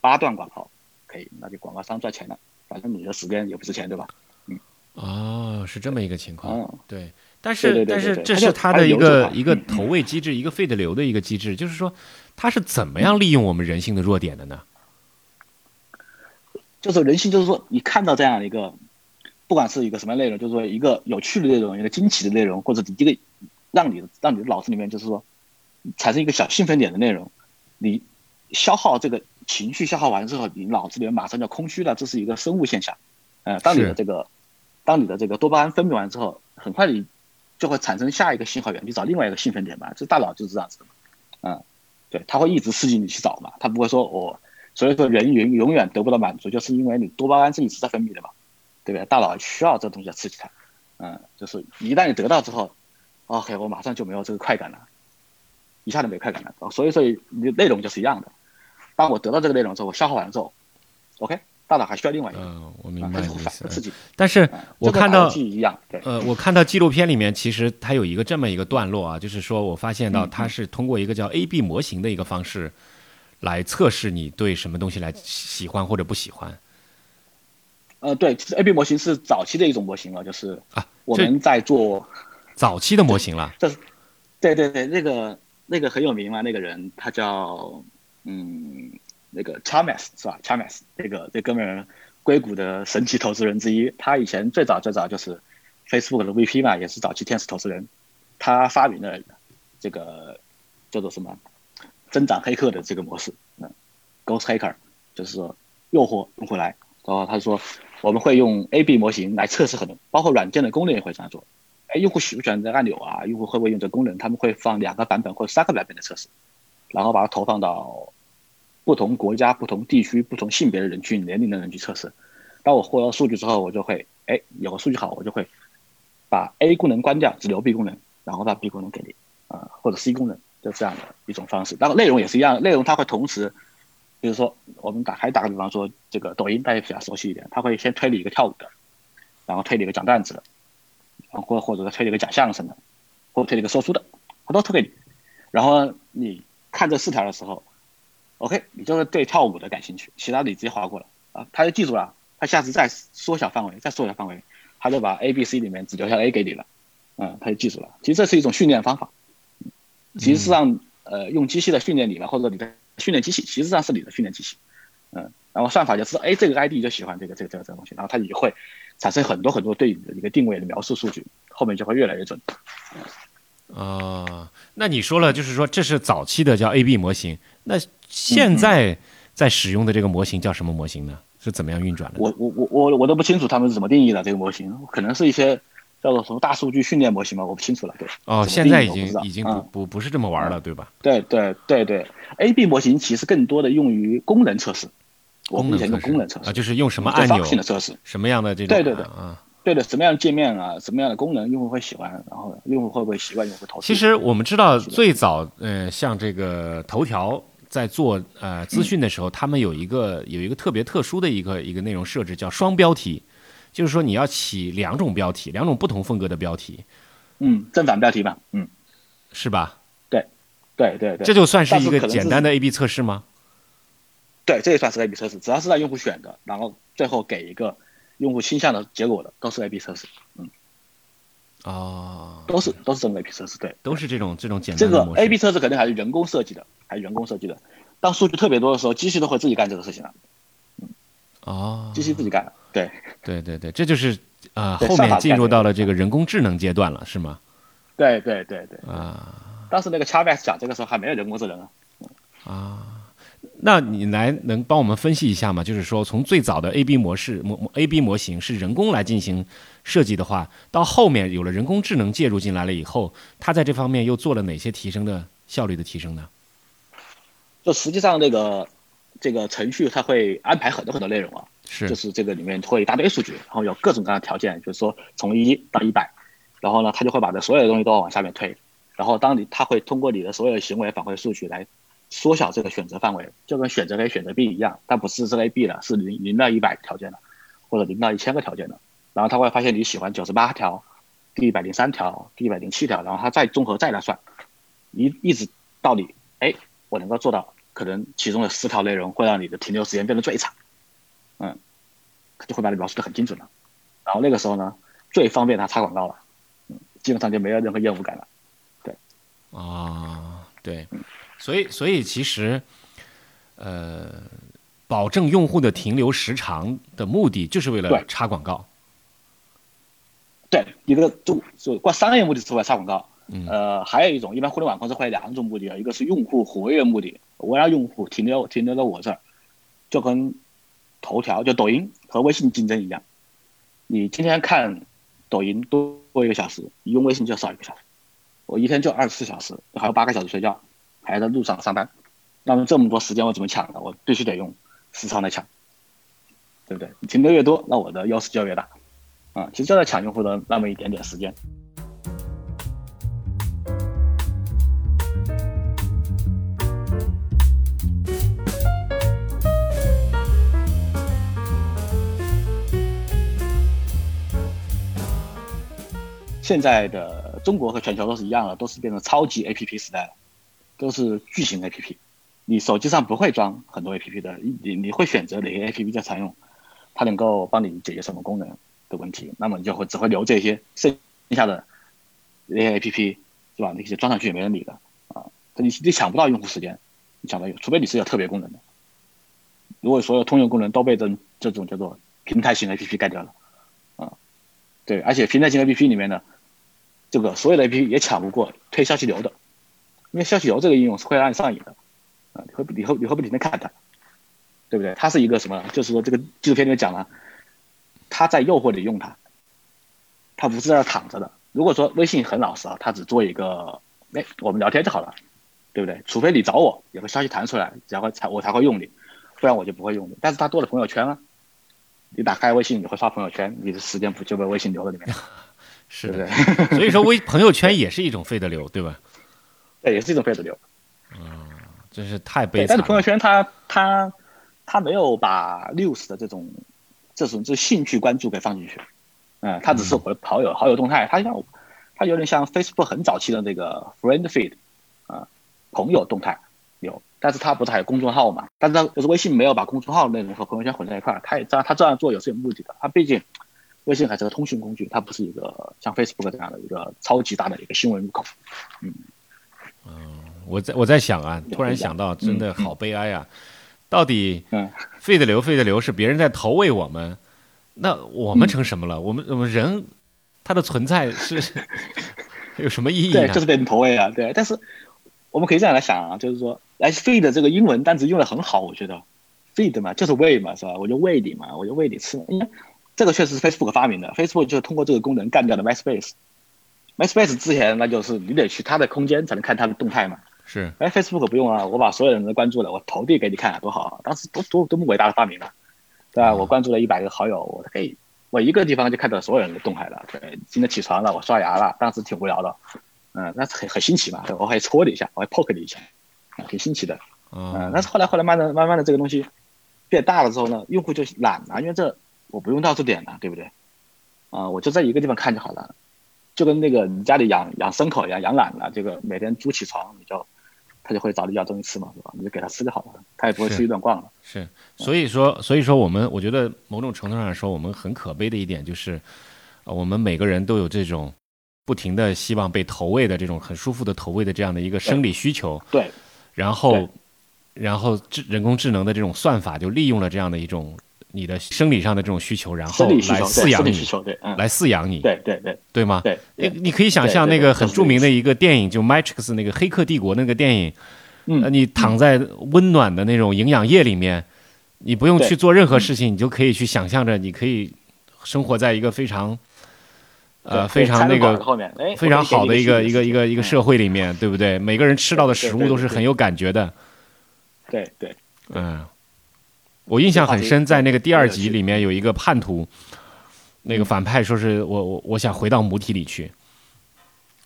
八段广告，可以，那就广告商赚钱了，反正你的时间也不值钱，对吧？嗯，哦，是这么一个情况，对，但是但是这是他的一个一个投喂机制，一个费的流的一个机制，就是说他是怎么样利用我们人性的弱点的呢？就是人性，就是说你看到这样一个，不管是一个什么内容，就是说一个有趣的内容，一个惊奇的内容，或者一个让你让你的脑子里面就是说。产生一个小兴奋点的内容，你消耗这个情绪消耗完之后，你脑子里面马上就空虚了，这是一个生物现象。呃，当你的这个，当你的这个多巴胺分泌完之后，很快你就会产生下一个信号源，去找另外一个兴奋点嘛。这大脑就是这样子的嘛。嗯，对，它会一直刺激你去找嘛，它不会说我，所以说人永永远得不到满足，就是因为你多巴胺是一直在分泌的嘛，对不对？大脑需要这东西来刺激它。嗯，就是一旦你得到之后，OK，我马上就没有这个快感了。一下子没快感了，所以所以你内容就是一样的。当我得到这个内容之后，我消化完之后，OK，大脑还需要另外一个，嗯，我明白意思。刺激。但是我看到，一样，对，呃，我看到纪录片里面，其实它有一个这么一个段落啊，就是说我发现到它是通过一个叫 A/B 模型的一个方式来测试你对什么东西来喜欢或者不喜欢。呃，对，其实 A/B 模型是早期的一种模型了，就是啊，我们在做早期的模型了。这是，对对对，那个。那个很有名嘛，那个人他叫嗯，那个 Chamas 是吧？Chamas 这个这哥们儿，硅谷的神奇投资人之一。他以前最早最早就是 Facebook 的 VP 嘛，也是早期天使投资人。他发明了这个叫做什么增长黑客的这个模式，嗯，Ghost Hacker，就是说诱惑用户来。然后他说我们会用 A/B 模型来测试很多，包括软件的功能也会这样做。哎，用户喜不喜欢这按钮啊？用户会不会用这功能？他们会放两个版本或者三个版本的测试，然后把它投放到不同国家、不同地区、不同性别的人群、年龄的人去测试。当我获得数据之后，我就会哎，有个数据好，我就会把 A 功能关掉，只留 B 功能，然后把 B 功能给你啊，或者 C 功能，就这样的一种方式。然后内容也是一样，内容它会同时，比如说我们打开打个比方说，这个抖音大家比较熟悉一点，它会先推理一个跳舞的，然后推理一个讲段子的。或或者推了一个讲相声的，或推了一个说书的，他都推给你。然后你看这四条的时候，OK，你就是对跳舞的感兴趣，其他的你直接划过了啊，他就记住了。他下次再缩小范围，再缩小范围，他就把 A、B、C 里面只留下 A 给你了，嗯，他就记住了。其实这是一种训练方法，其实是让呃用机器的训练你了，或者你的训练机器，其实上是你的训练机器，嗯，然后算法就知道，哎，这个 ID 就喜欢这个这个这个这个东西，然后它也会。产生很多很多对你的一个定位的描述数据，后面就会越来越准。啊，那你说了，就是说这是早期的叫 A/B 模型，那现在在使用的这个模型叫什么模型呢？是怎么样运转的？我我我我我都不清楚他们是怎么定义的这个模型，可能是一些叫做什么大数据训练模型吧，我不清楚了。对，哦，现在已经已经不不不是这么玩了，对吧？对对对对，A/B 模型其实更多的用于功能测试，功能用功能测试啊，就是用什么按钮性的测试，什么样的这种对对对啊。对的，什么样的界面啊，什么样的功能，用户会喜欢，然后用户会不会习惯，用户投其实我们知道，最早，呃，像这个头条在做呃资讯的时候，他们有一个有一个特别特殊的一个一个内容设置，叫双标题，就是说你要起两种标题，两种不同风格的标题。嗯，正反标题吧，嗯，是吧？对，对对对。这就算是一个简单的 A/B 测试吗？对，这也算是 A/B 测试，只要是让用户选的，然后最后给一个。用户倾向的结果的都是 A/B 测试，嗯，哦，都是都是这种 A/B 测试，对，都是这种这种简单这个 A/B 测试肯定还是人工设计的，还是人工设计的。当数据特别多的时候，机器都会自己干这个事情了，嗯，哦，机器自己干，对，对对对，这就是啊，后面进入到了这个人工智能阶段了，是吗？对对对对，啊，当时那个 c h a v e s 讲这个时候还没有人工智能啊，啊。那你来能帮我们分析一下吗？就是说，从最早的 A/B 模式模 A/B 模型是人工来进行设计的话，到后面有了人工智能介入进来了以后，它在这方面又做了哪些提升的效率的提升呢？就实际上，这个这个程序它会安排很多很多内容啊，是，就是这个里面会一大堆数据，然后有各种各样的条件，就是说从一到一百，然后呢，它就会把这所有的东西都往下面推，然后当你它会通过你的所有的行为反馈数据来。缩小这个选择范围，就跟选择 A 选择 B 一样，它不是这 A B 的，是零零到一百条件的，或者零到一千个条件的。然后他会发现你喜欢九十八条，第一百零三条，第一百零七条，然后他再综合再来算，一一直到你，哎，我能够做到，可能其中的十条内容会让你的停留时间变得最长，嗯，就会把你描述的很精准了。然后那个时候呢，最方便他插广告了，嗯，基本上就没有任何厌恶感了，对，啊，对。所以，所以其实，呃，保证用户的停留时长的目的，就是为了插广告。对，一个就就挂商业目的之外插广告。呃，还有一种，一般互联网公司会有两种目的啊，一个是用户活跃目的，我要用户停留停留在我这儿，就跟头条就抖音和微信竞争一样。你今天看抖音多多一个小时，你用微信就少一个小时。我一天就二十四小时，还有八个小时睡觉。还在路上上班，那么这么多时间我怎么抢呢？我必须得用时长来抢，对不对？你停的越多，那我的优势就越大，啊，其实就在抢用户的那么一点点时间。现在的中国和全球都是一样的，都是变成超级 APP 时代了。都是巨型 A P P，你手机上不会装很多 A P P 的，你你会选择哪些 A P P 在常用，它能够帮你解决什么功能的问题，那么你就会只会留这些剩下的那些 A P P 是吧？那些装上去也没人理的啊，你你抢不到用户时间，你抢到有，除非你是有特别功能的，如果所有通用功能都被这这种叫做平台型 A P P 盖掉了啊，对，而且平台型 A P P 里面呢，这个所有的 A P P 也抢不过推消息流的。因为消息流这个应用是会让你上瘾的，啊，你会你会你会不停的看它，对不对？它是一个什么？就是说这个纪录片里面讲了，他在诱惑你用它，他不是在那躺着的。如果说微信很老实啊，他只做一个，哎，我们聊天就好了，对不对？除非你找我有个消息弹出来，然后才我才会用你，不然我就不会用你。但是他多了朋友圈啊，你打开微信你会发朋友圈，你的时间不就被微信留在里面？是的，所以说微朋友圈也是一种费的流，对吧？对，也是一种非主流。嗯，真是太悲惨。但是朋友圈它它它没有把 news 的这种这种这兴趣关注给放进去。嗯，它只是回好友好友动态，它像它有点像 Facebook 很早期的那个 friend feed 啊，朋友动态有，但是它不是还有公众号嘛？但是它就是微信没有把公众号内容和朋友圈混在一块儿，它也这样它这样做也是有目的的。它毕竟微信还是个通讯工具，它不是一个像 Facebook 这样的一个超级大的一个新闻入口。嗯。嗯，我在我在想啊，突然想到，真的好悲哀啊！到底，费的流费的流是别人在投喂我们，那我们成什么了？我们我们人，他的存在是 有什么意义对，就是被人投喂啊，对。但是我们可以这样来想啊，就是说，来 feed 这个英文单词用的很好，我觉得 feed 嘛，就是喂嘛，是吧？我就喂你嘛，我就喂你吃。因为这个确实是 Facebook 发明的，Facebook 就是通过这个功能干掉的 MySpace。MySpace 之前那就是你得去它的空间才能看它的动态嘛。是哎，Facebook 不用啊，我把所有人都关注了，我投递给你看，多好啊！当时多多多么伟大的发明啊，对吧？我关注了一百个好友，我可以我一个地方就看到所有人的动态了。对，今天起床了，我刷牙了，当时挺无聊的，嗯，那很很新奇嘛，我还戳你一下，我还 poke 你一下，啊，挺新奇的，嗯，啊，但是后来后来慢慢慢慢的这个东西变大了之后呢，用户就懒了，因为这我不用到处点了，对不对？啊，我就在一个地方看就好了，就跟那个你家里养养牲口一样，养懒了，这个每天猪起床你就。他就会找你要东西吃嘛，是吧？你就给他吃就好了，他也不会出去乱逛了。是，所以说，所以说，我们我觉得某种程度上来说，我们很可悲的一点就是，呃我们每个人都有这种不停的希望被投喂的这种很舒服的投喂的这样的一个生理需求。对。然后，然后智人工智能的这种算法就利用了这样的一种你的生理上的这种需求，然后来饲养你，需求，对，嗯，来饲养你，对对对。对吗？对，你你可以想象那个很著名的一个电影，就《Matrix》那个《黑客帝国》那个电影，嗯。呃，你躺在温暖的那种营养液里面，你不用去做任何事情，你就可以去想象着你可以生活在一个非常呃非常那个非常好的一个一个一个一个社，会里面，对不对？每个人吃到的食物都是很有感觉的，对对，嗯。我印象很深，在那个第二集里面有一个叛徒，那嗯个反派说是我我我想回到母体里去，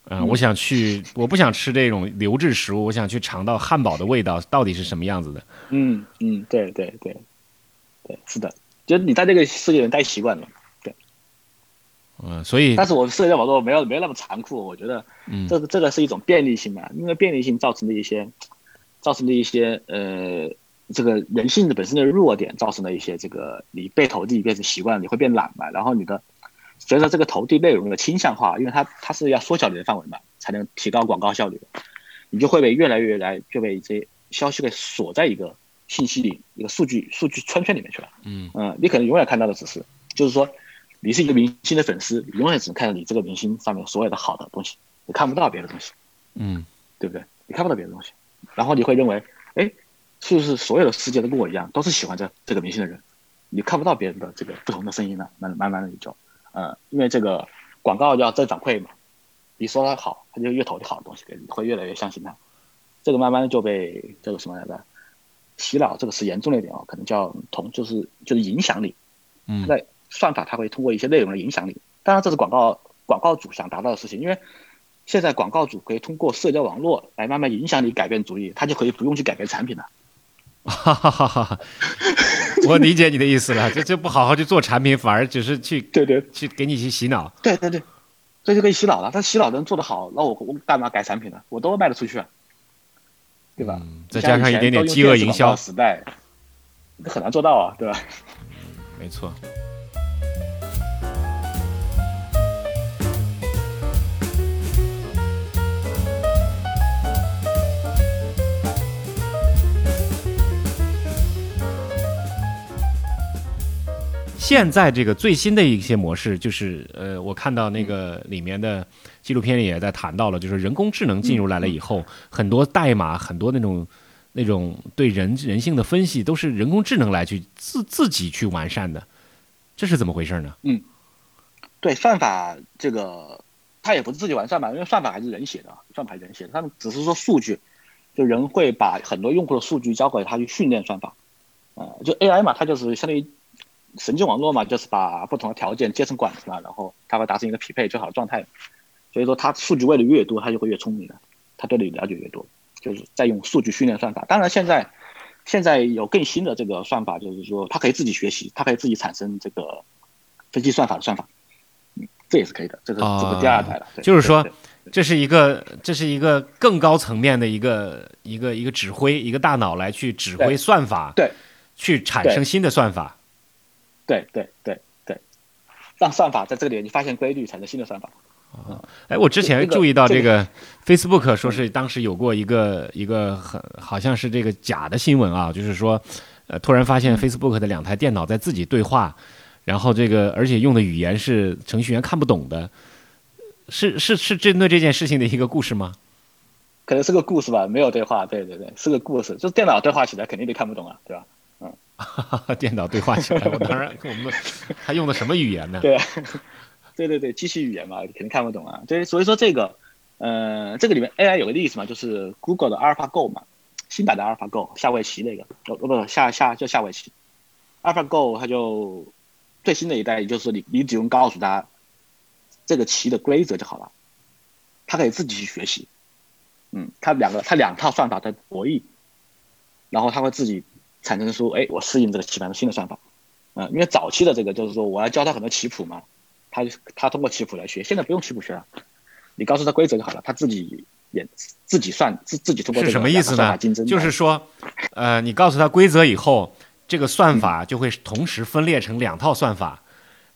啊、嗯。我想去，我不想吃这种流质食物，我想去尝到汉堡的味道到底是什么样子的。嗯嗯，对对对，对，是的，就是你在这个世界里待习惯了，对。嗯，所以但是我社交网络没有没有那么残酷，我觉得嗯。这个这个是一种便利性嘛，因为便利性造成的一些造成的一些呃这个人性的本身的弱点，造成的一些这个你被投递变成习惯，你会变懒嘛，然后你的随着这个投递内容的倾向化，因为它它是要缩小你的范围嘛，才能提高广告效率，你就会被越来越来就被这些消息给锁在一个信息里一个数据数据圈圈里面去了。嗯嗯，你可能永远看到的只是，就是说，你是一个明星的粉丝，你永远只能看到你这个明星上面所有的好的东西，你看不到别的东西，嗯对不对？你看不到别的东西，然后你会认为，哎，是不是所有的世界都跟我一样，都是喜欢这这个明星的人？你看不到别人的这个不同的声音了，慢慢慢的你就，呃，因为这个广告要正反馈嘛，你说他好，他就越投好的东西给你，会越来越相信他，这个慢慢的就被这个什么来着？洗脑这个词严重了一点哦，可能叫同就是就是影响力。嗯在算法它会通过一些内容来影响你，当然这是广告广告主想达到的事情，因为现在广告主可以通过社交网络来慢慢影响你改变主意，他就可以不用去改变产品了。哈哈哈哈哈！我理解你的意思了，就就不好好去做产品，反而只是去对对去给你去洗脑。对对对，这就可以洗脑了。他洗脑能做得好，那我我干嘛改产品呢？我都卖得出去啊，对吧？嗯再加上一点点饥饿营销时代，这很难做到啊，对吧？没错。现在这个最新的一些模式，就是呃，我看到那个里面的纪录片里也在谈到了，就是人工智能进入来了以后，很多代码，很多那种那种对人人性的分析，都是人工智能来去自自己去完善的，这是怎么回事呢？嗯对算法这个，它也不是自己完善吧，因为算法还是人写的，算法人写的，他们只是说数据，就人会把很多用户的数据交给他去训练算法，呃，就 AI 嘛，它就是相当于神经网络嘛，就是把不同的条件接成管子嘛，然后它会达成一个匹配最好的状态，所以说它数据喂的越多，它就会越聪明的，它对你了解越多，就是在用数据训练算法。当然现在现在有更新的这个算法，就是说它可以自己学习，它可以自己产生这个分析算法的算法。嗯，这也是可以的，这个这个第二代了。就是说这是一个这是一个更高层面的一个一个一个指挥，一个大脑来去指挥算法，对，去产生新的算法。对对对对，让算法在这里你发现规律，产生新的算法。哎，我之前注意到这这个 Facebook 说是当时有过一个一个很好像是这个假的新闻啊，就是说，呃，突然发嗯现 Facebook 的两台电脑在自己对话，然后这个而且用的语言是程序员看不懂的，是是是针对这件事情的一个故事吗？可能是个故事吧，没有对话，对对对，是个故事，就是电脑对话起来肯定得看不懂啊，对吧？嗯，电脑对话起来，我 当然我们他用的什么语言呢？对，对对对，机器语言嘛，肯定看不懂啊。对，所以说这个，呃，这个里面 AI 有个例子嘛，就是 Google 的 AlphaGo 嘛，新版的 AlphaGo 下围棋那个，哦不下下就下围棋，AlphaGo 它就最新的一代，也就是你你只用告诉他这个棋的规则就好了，它可以自己去学习。嗯，它两个它两套算法在博弈，然后它会自己产生出，哎，我适应这个棋盘的新的算法。嗯，因为早期的这个就是说我要教他很多棋谱嘛，他他通过棋谱来学，现在不用棋谱学了，你告诉他规则就好了，他自己也自己算自自己通过是什么意思呢？就是说，呃，你告诉他规则以后，这个算法就会同时分裂成两套算法，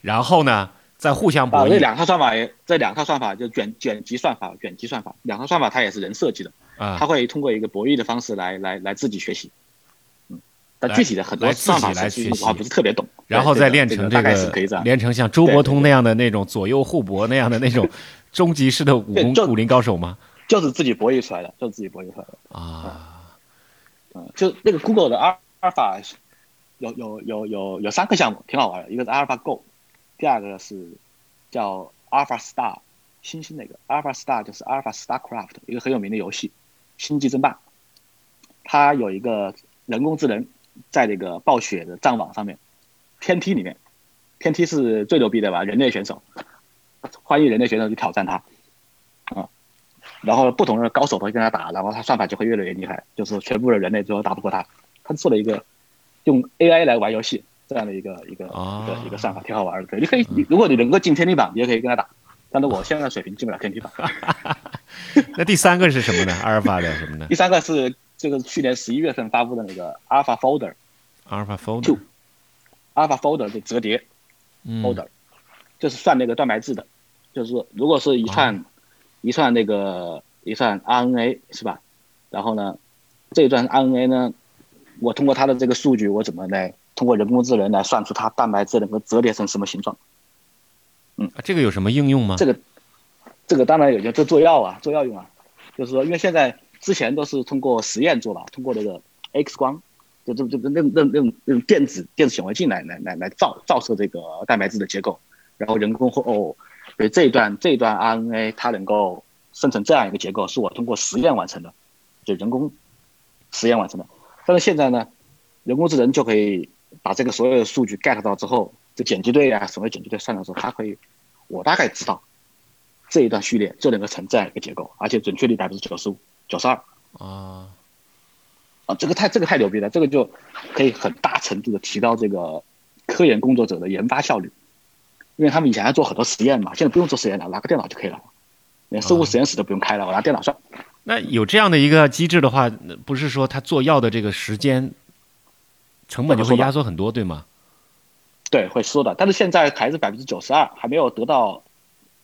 然后呢？在互相博弈。这两套算法，这两套算法就卷卷积算法、卷积算法，两套算法它也是人设计的啊，它会通过一个博弈的方式来来来自己学习。嗯，但具体的很多算法来学习，我不是特别懂。然后再练成这个，练成像周伯通那样的那种左右互搏那样的那种终极式的武功武林高手吗？就是自己博弈出来的，就是自己博弈出来的啊。嗯，就那个 Google 的阿阿尔法有有有有有三个项目，挺好玩的，一个是阿尔法 Go。第二个是叫阿尔法 Star，星星那个阿尔法 Star 就是阿尔法 Starcraft，一个很有名的游戏，星际争霸。它有一个人工智能在那个暴雪的战网上面，天梯里面，天梯是最牛逼的吧？人类选手，欢迎人类选手去挑战他，啊，然后不同的高手会跟他打，然后他算法就会越来越厉害，就是全部的人类最后打不过他。他做了一个用 AI 来玩游戏。这样的一个一个一个一个算法挺好玩的，对，你可以，如果你能够进天梯榜，你也可以跟他打。但是我现在水平进不了天梯榜。那第三个是什么呢？阿尔法的什么呢？第三个是这个去年十一月份发布的那个 Alpha Folder。Alpha Folder。Alpha Folder 的折叠 Folder，就是算那个蛋白质的，就是说，如果是一串一串那个一串 RNA 是吧？然后呢，这一段 RNA 呢，我通过它的这个数据，我怎么来？通过人工智能来算出它蛋白质能够折叠成什么形状。嗯，这个有什么应用吗？这个，这个当然有，就做药啊，做药用啊。就是说，因为现在之前都是通过实验做吧，通过那个 X 光，就就就那那那种那种电子电子显微镜来来来来照照射这个蛋白质的结构，然后人工会哦，对这一段这一段 RNA 它能够生成这样一个结构，是我通过实验完成的，就人工实验完成的。但是现在呢，人工智能就可以。把这个所有的数据 get 到之后，这碱基对啊，所谓碱基对算的时候，它可以，我大概知道这一段序列就能够成这样一个结构，而且准确率百分之九十五、九十二啊啊，这个太这个太牛逼了，这个就可以很大程度的提高这个科研工作者的研发效率，因为他们以前要做很多实验嘛，现在不用做实验了，拿个电脑就可以了，连生物实验室都不用开了，我拿电脑算。那有这样的一个机制的话，不是说他做药的这个时间？成本就会压缩很多，对吗？对，会缩的。但是现在还是百分之九十二，还没有得到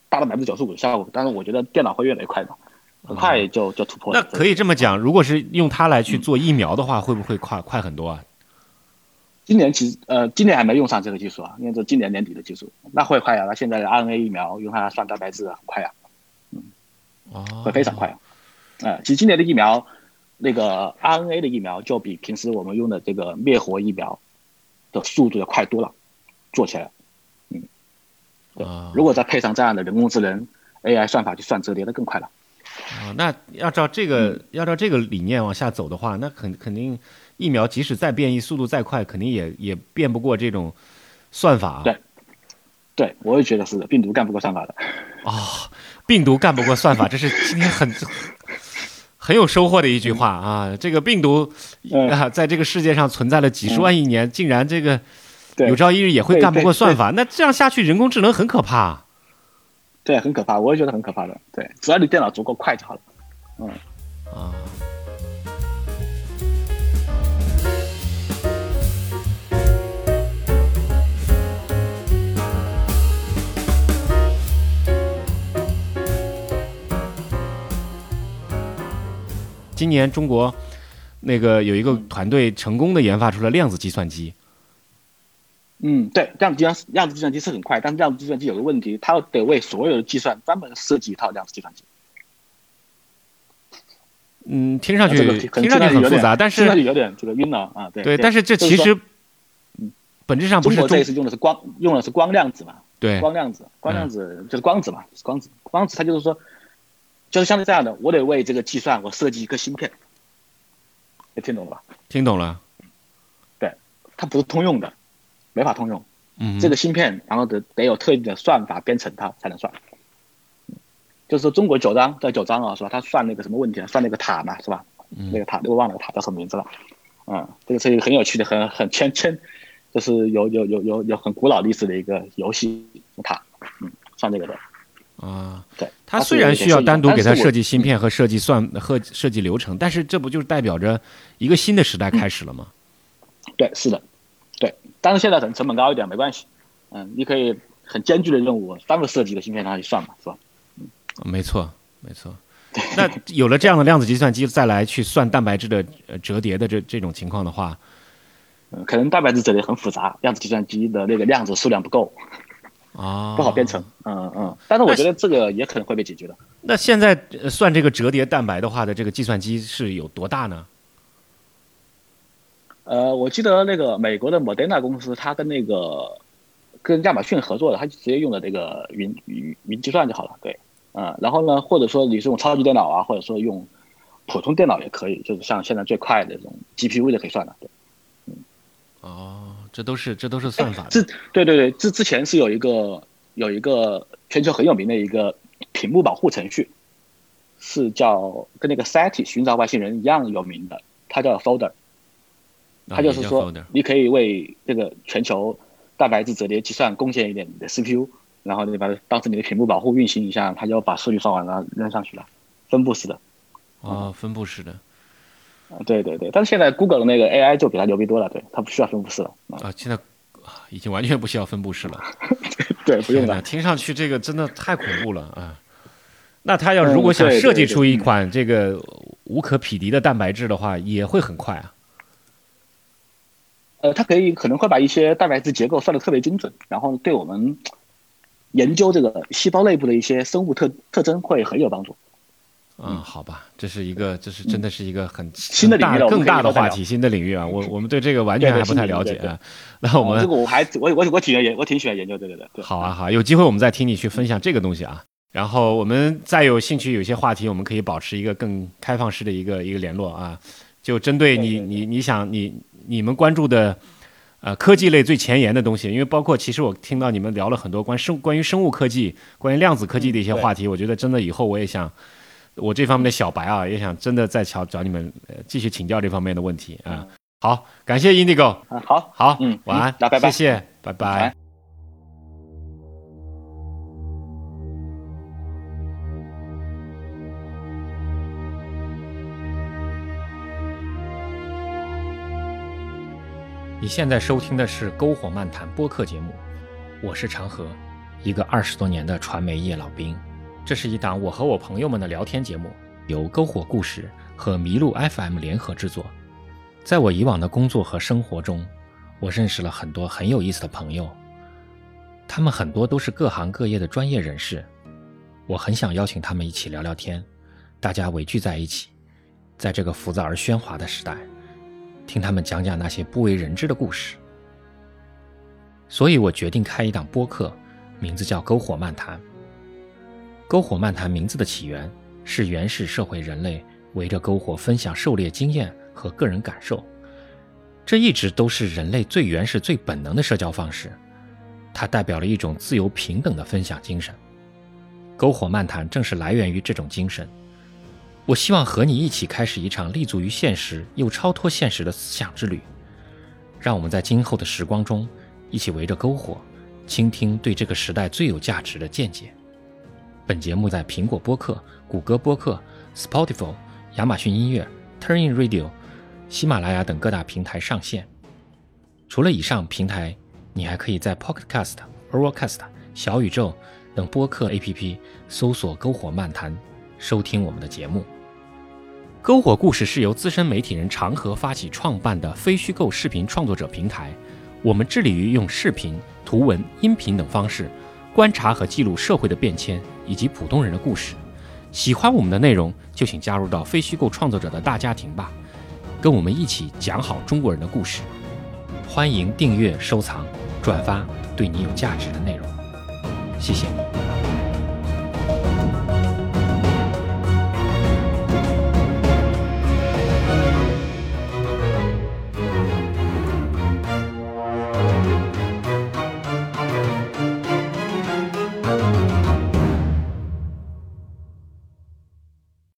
达到百分之九十五的效果。但是我觉得电脑会越来越快的，很快就就突破了。那可以这么讲，如果是用它来去做疫苗的话，会不会快快很多啊？今年其实呃，今年还没用上这个技术啊，因为这今年年底的技术，那会快啊。那现在的 RNA 疫苗用它算蛋白质很快啊，嗯，哦，会非常快。呃，其实今年的疫苗。那个 RNA 的疫苗就比平时我们用的这个灭活疫苗的速度要快多了，做起来，嗯，对，如果再配上这样的人工智能 AI 算法，去算折叠的更快了。啊，那要照这个要照这个理念往下走的话，那肯肯定疫苗即使再变异，速度再快，肯定也也变不过这种算法。对，对，我也觉得是的，病毒干不过算法的。啊，病毒干不过算法，这是今天很。很有收获的一句话啊！这个病毒啊，在这个世界上存在了几十万亿年，竟然这个有朝一日也会干不过算法。那这样下去，人工智能很可怕。对，很可怕，我也觉得很可怕的。对，只要你电脑足够快就好了。嗯啊。今年中国那个有一个团队成功的研发出了量子计算机。嗯，对，量子计算量子计算机是很快，但是量子计算机有个问题，它得为所有的计算专门设计一套量子计算机。嗯，听上去这个听上去很复杂，但是听上去有点这个晕了啊。对对，但是这其实本质上不是中国这一次用的是光用的是光量子嘛？对，光量子，光量子就是光子嘛，光子，光子它就是说，就是像这样的，我得为这个计算我设计一个芯片，你听懂了吧？听懂了。对，它不是通用的，没法通用。嗯，这个芯片然后得得有特定的算法编程它才能算。就是说中国九章在九章啊，是吧？他算那个什么问题啊？算那个塔嘛，是吧？那个塔，我忘了个塔叫什么名字了。嗯，这个是一个很有趣的、很很圈圈，就是有有有有有很古老历史的一个游戏塔。嗯，算这个的。啊，对。它虽然需要单独给它设计芯片和设计算和设计流程，但是这不就是代表着一个新的时代开始了吗？对，是的，对。但是现在可能成本高一点，没关系。嗯，你可以很艰巨的任务，单个设计一个芯片上去算嘛，是吧？嗯没错，没错。那有了这样的量子计算机，再来去算蛋白质的折叠的这这种情况的话，嗯，可能蛋白质折叠很复杂，量子计算机的那个量子数量不够啊，不好编程。嗯嗯。但是我觉得这个也可能会被解决的。那现在算这个折叠蛋白的话的这个计算机是有多大呢？呃，我记得那个美国的 Moderna 公司，它跟那个跟亚马逊合作的，它就直接用的这个云云云计算就好了。对。嗯，然后呢，或者说你是用超级电脑啊，或者说用普通电脑也可以，就是像现在最快的这种 GPU 就可以算了，对，嗯，哦，这都是这都是算法。之对对对，之之前是有一个有一个全球很有名的一个屏幕保护程序，是叫跟那个 SETI 寻找外星人一样有名的，它叫 Folder，它就是说你可以为这个全球蛋白质折叠计算贡献一点你的 CPU。然后你把当时你的屏幕保护运行一下，它就把数据算完了扔上去了，分布式的。啊，分布式的。啊，对对对，但是现在 Google 的那个 AI 就比它牛逼多了，对，它不需要分布式了。啊，现在已经完全不需要分布式了。对，不用了。听上去这个真的太恐怖了啊！那他要如果想设计出一款这个无可匹敌的蛋白质的话，也会很快啊。呃，它可以可能会把一些蛋白质结构算的特别精准，然后对我们。研究这个细胞内部的一些生物特特征会很有帮助。嗯，好吧，这是一个，这是真的是一个很新的领域，更大的话题，新的领域啊。我 我们对这个完全还不太了解啊。那我们这个我还我我我挺研我挺喜欢研究这个的。好啊好，有机会我们再听你去分享这个东西啊。然后我们再有兴趣，有些话题我们可以保持一个更开放式的一个一个联络啊。就针对你你你想你你们关注的。呃，科技类最前沿的东西，因为包括其实我听到你们聊了很多关生关于生物科技、关于量子科技的一些话题，我觉得真的以后我也想，我这方面的小白啊，也想真的再找找你们继续请教这方面的问题啊。好，感谢 Indigo，好，好，嗯，晚安，拜拜，谢谢，拜拜。你现在收听的是《篝火漫谈》播客节目，我是长河，一个二十多年的传媒业老兵。这是一档我和我朋友们的聊天节目，由篝火故事和麋鹿 FM 联合制作。在我以往的工作和生活中，我认识了很多很有意思的朋友，他们很多都是各行各业的专业人士。我很想邀请他们一起聊聊天，大家围聚在一起，在这个浮躁而喧哗的时代。听他们讲讲那些不为人知的故事，所以我决定开一档播客，名字叫《篝火漫谈》。篝火漫谈名字的起源是原始社会人类围着篝火分享狩猎经验和个人感受，这一直都是人类最原始、最本能的社交方式，它代表了一种自由平等的分享精神。篝火漫谈正是来源于这种精神。我希望和你一起开始一场立足于现实又超脱现实的思想之旅，让我们在今后的时光中一起围着篝火，倾听对这个时代最有价值的见解。本节目在苹果播客、谷歌播客、Spotify、亚马逊音乐、Turnin Radio、喜马拉雅等各大平台上线。除了以上平台，你还可以在 Pocket Cast、Overcast、小宇宙等播客 APP 搜索“篝火漫谈”。收听我们的节目，《篝火故事》是由资深媒体人长河发起创办的非虚构视频创作者平台。我们致力于用视频、图文、音频等方式观察和记录社会的变迁以及普通人的故事。喜欢我们的内容，就请加入到非虚构创作者的大家庭吧，跟我们一起讲好中国人的故事。欢迎订阅、收藏、转发对你有价值的内容，谢谢你